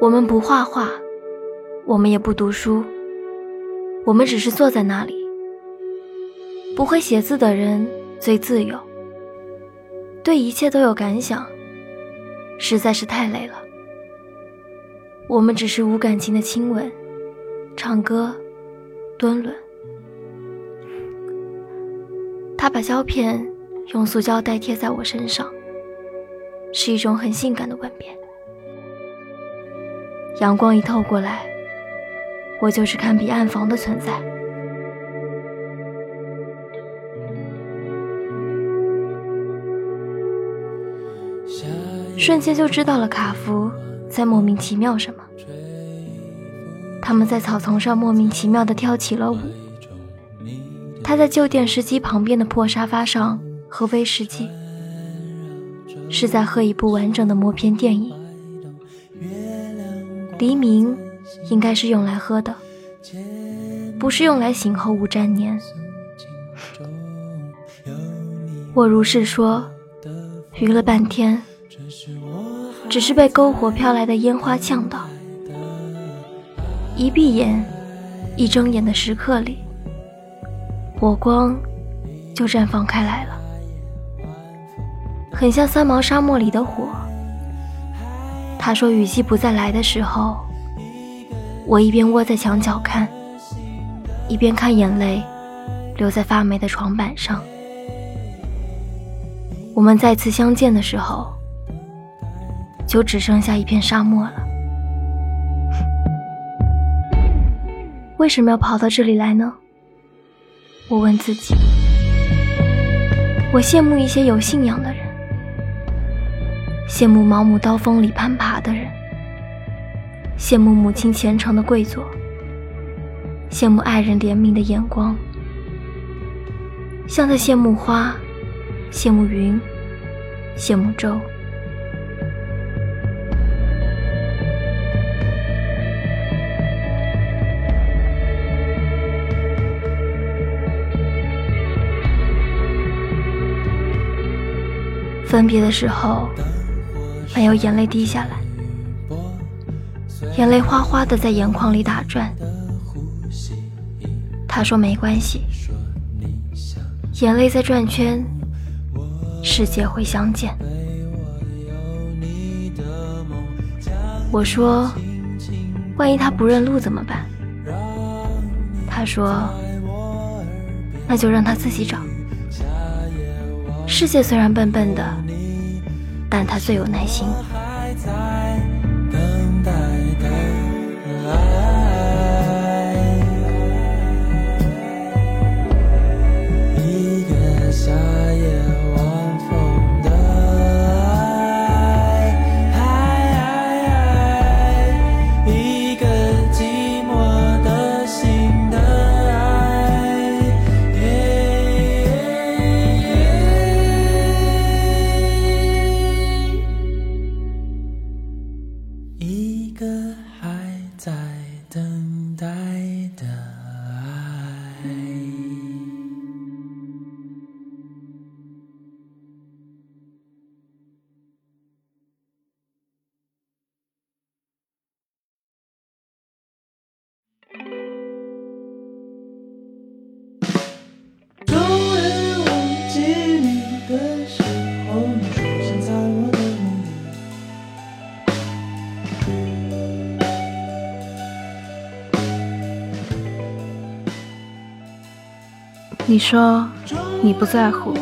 我们不画画，我们也不读书，我们只是坐在那里。不会写字的人最自由，对一切都有感想，实在是太累了。我们只是无感情的亲吻、唱歌、蹲轮。他把胶片用塑胶袋贴在我身上，是一种很性感的吻别。阳光一透过来，我就是堪比暗房的存在。瞬间就知道了卡夫在莫名其妙什么。他们在草丛上莫名其妙地跳起了舞。他在旧电视机旁边的破沙发上喝威士忌，是在喝一部完整的默片电影。黎明应该是用来喝的，不是用来醒后无沾黏。我如是说，余了半天，只是被篝火飘来的烟花呛到。一闭眼，一睁眼的时刻里，火光就绽放开来了，很像三毛沙漠里的火。他说：“雨季不再来的时候，我一边窝在墙角看，一边看眼泪留在发霉的床板上。我们再次相见的时候，就只剩下一片沙漠了。为什么要跑到这里来呢？我问自己。我羡慕一些有信仰的。”羡慕毛姆刀锋里攀爬的人，羡慕母亲虔诚的跪坐，羡慕爱人怜悯的眼光，像在羡慕花，羡慕云，羡慕舟。分别的时候。没有眼泪滴下来，眼泪哗哗的在眼眶里打转。他说没关系，眼泪在转圈，世界会相见。我说，万一他不认路怎么办？他说，那就让他自己找。世界虽然笨笨的。但他最有耐心。你说你不在乎，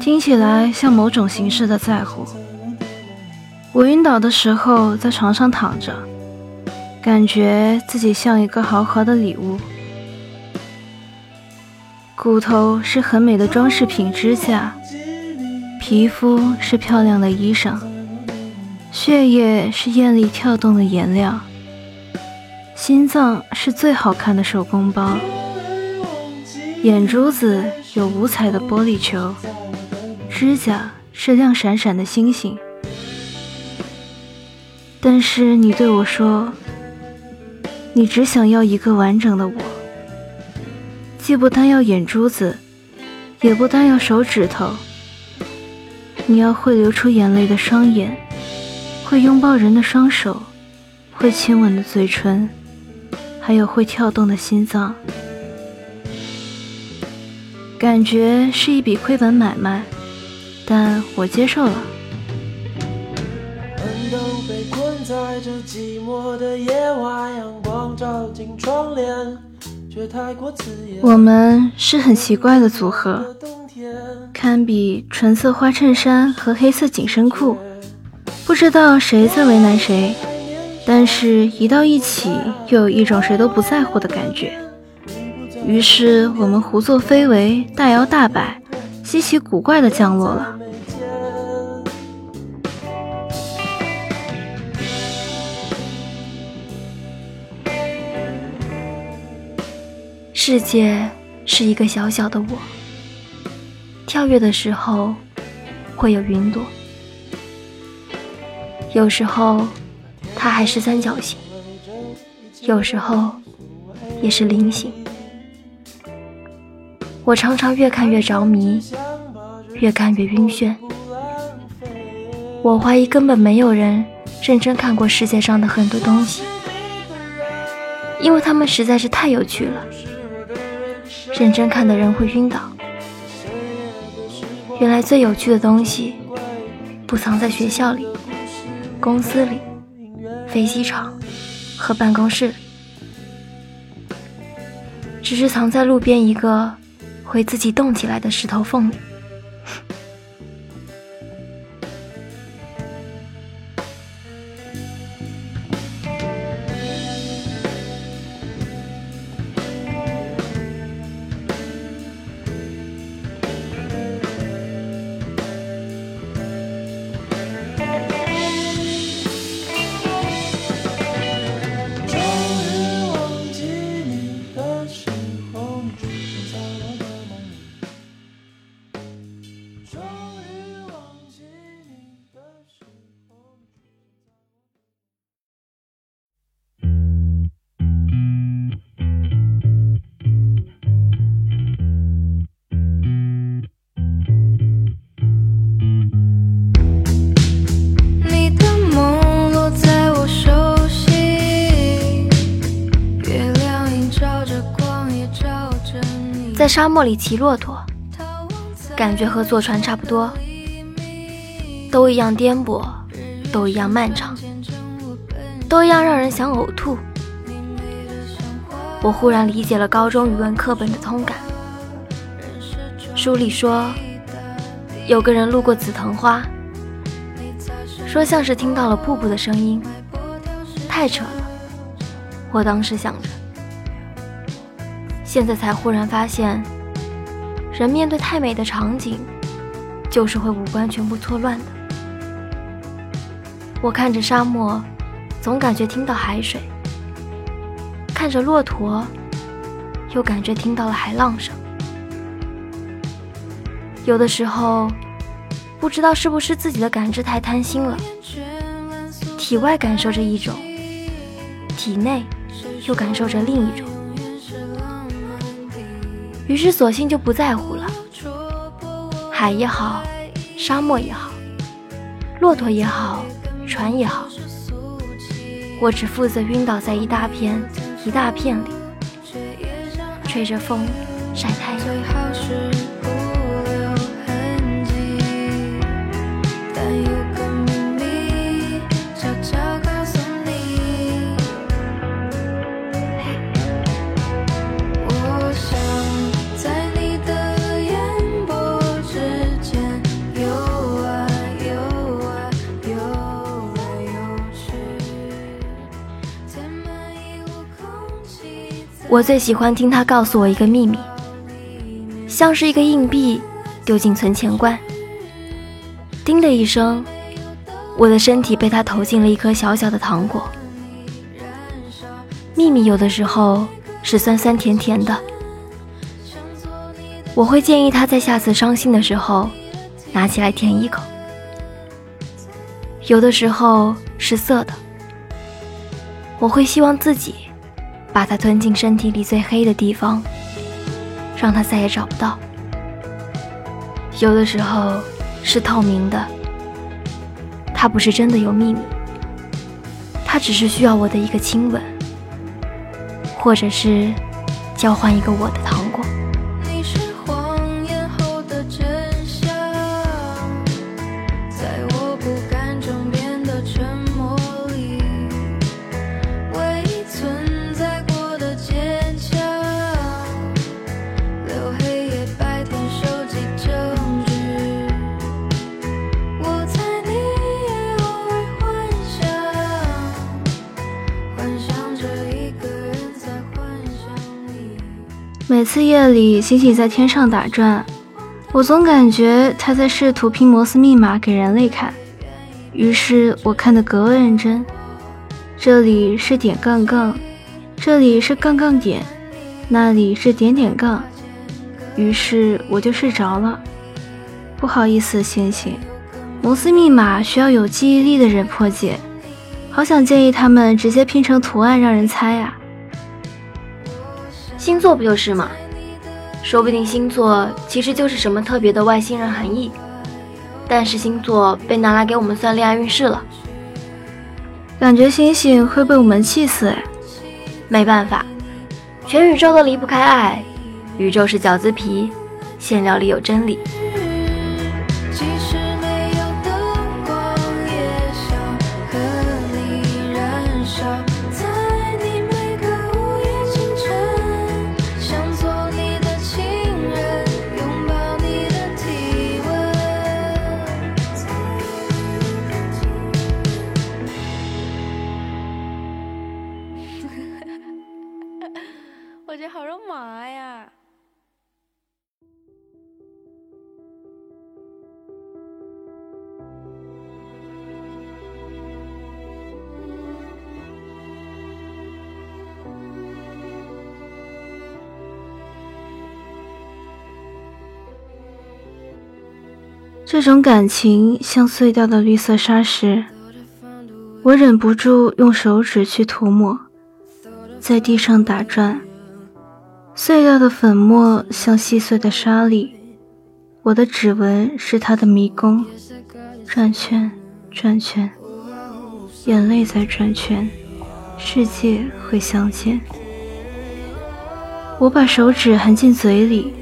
听起来像某种形式的在乎。我晕倒的时候在床上躺着，感觉自己像一个豪华的礼物。骨头是很美的装饰品支架，皮肤是漂亮的衣裳，血液是艳丽跳动的颜料，心脏是最好看的手工包。眼珠子有五彩的玻璃球，指甲是亮闪闪的星星。但是你对我说，你只想要一个完整的我，既不单要眼珠子，也不单要手指头。你要会流出眼泪的双眼，会拥抱人的双手，会亲吻的嘴唇，还有会跳动的心脏。感觉是一笔亏本买卖，但我接受了。我们是很奇怪的组合，堪比纯色花衬衫和黑色紧身裤，不知道谁在为难谁，但是一到一起又有一种谁都不在乎的感觉。于是我们胡作非为，大摇大摆，稀奇古怪的降落了。世界是一个小小的我，跳跃的时候会有云朵，有时候它还是三角形，有时候也是菱形。我常常越看越着迷，越看越晕眩。我怀疑根本没有人认真看过世界上的很多东西，因为他们实在是太有趣了。认真看的人会晕倒。原来最有趣的东西，不藏在学校里、公司里、飞机场和办公室，只是藏在路边一个。会自己动起来的石头缝里。沙漠里骑骆驼，感觉和坐船差不多，都一样颠簸，都一样漫长，都一样让人想呕吐。我忽然理解了高中语文课本的通感。书里说，有个人路过紫藤花，说像是听到了瀑布的声音，太扯了。我当时想着。现在才忽然发现，人面对太美的场景，就是会五官全部错乱的。我看着沙漠，总感觉听到海水；看着骆驼，又感觉听到了海浪声。有的时候，不知道是不是自己的感知太贪心了，体外感受着一种，体内又感受着另一种。于是，索性就不在乎了。海也好，沙漠也好，骆驼也好，船也好，我只负责晕倒在一大片一大片里，吹着风，晒太阳。我最喜欢听他告诉我一个秘密，像是一个硬币丢进存钱罐，叮的一声，我的身体被他投进了一颗小小的糖果。秘密有的时候是酸酸甜甜的，我会建议他在下次伤心的时候拿起来舔一口。有的时候是涩的，我会希望自己。把它吞进身体里最黑的地方，让它再也找不到。有的时候是透明的，它不是真的有秘密，他只是需要我的一个亲吻，或者是交换一个我的糖果。谎言后的真相，在我次夜里，星星在天上打转，我总感觉他在试图拼摩斯密码给人类看，于是我看得格外认真。这里是点杠杠，这里是杠杠点，那里是点点杠，于是我就睡着了。不好意思，星星，摩斯密码需要有记忆力的人破解，好想建议他们直接拼成图案让人猜啊。星座不就是吗？说不定星座其实就是什么特别的外星人含义，但是星座被拿来给我们算恋爱运势了。感觉星星会被我们气死哎！没办法，全宇宙都离不开爱，宇宙是饺子皮，馅料里有真理。好肉麻呀这种感情像碎掉的绿色砂石，我忍不住用手指去涂抹，在地上打转。碎掉的粉末像细碎的沙粒，我的指纹是它的迷宫，转圈转圈，眼泪在转圈，世界会相见。我把手指含进嘴里，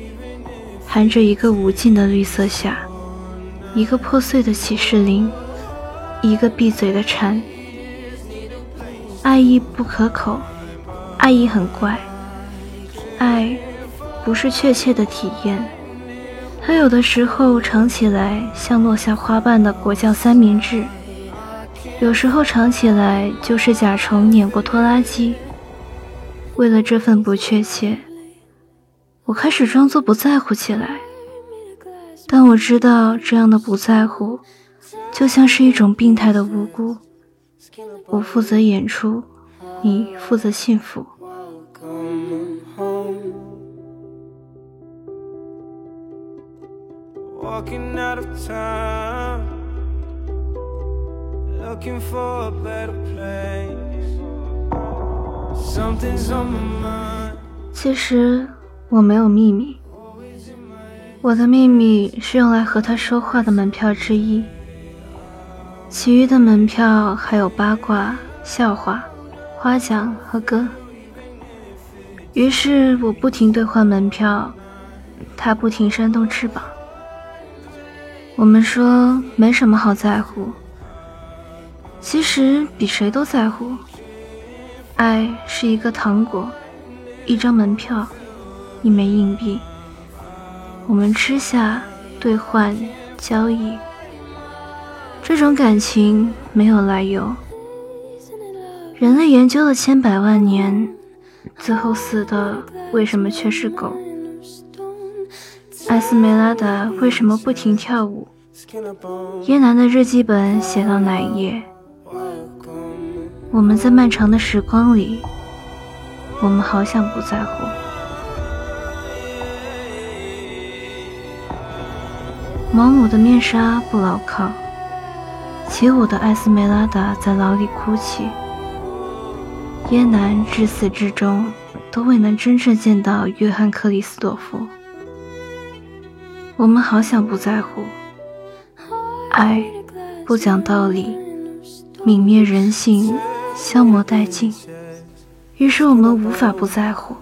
含着一个无尽的绿色下。一个破碎的启示灵，一个闭嘴的蝉。爱意不可口，爱意很怪。爱不是确切的体验，它有的时候尝起来像落下花瓣的果酱三明治，有时候尝起来就是甲虫碾过拖拉机。为了这份不确切，我开始装作不在乎起来。但我知道，这样的不在乎，就像是一种病态的无辜。我负责演出，你负责幸福。其实我没有秘密。我的秘密是用来和他说话的门票之一，其余的门票还有八卦、笑话、花奖和歌。于是我不停兑换门票，他不停扇动翅膀。我们说没什么好在乎，其实比谁都在乎。爱是一个糖果，一张门票，一枚硬币。我们吃下兑换交易，这种感情没有来由。人类研究了千百万年，最后死的为什么却是狗？艾斯梅拉达为什么不停跳舞？耶南的日记本写到哪一页？我们在漫长的时光里，我们好想不在乎。毛姆的面纱不牢靠，起舞的艾斯梅拉达在牢里哭泣。耶南至死至终都未能真正见到约翰克里斯朵夫。我们好想不在乎，爱不讲道理，泯灭人性，消磨殆尽，于是我们无法不在乎。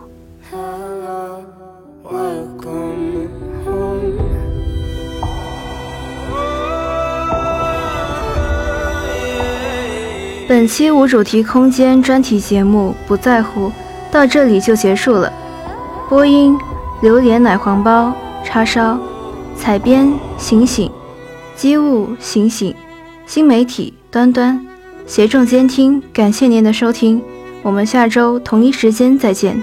本期无主题空间专题节目《不在乎》到这里就结束了。播音：榴莲奶黄包、叉烧；采编：醒醒；机务：醒醒；新媒体：端端；协众监听。感谢您的收听，我们下周同一时间再见。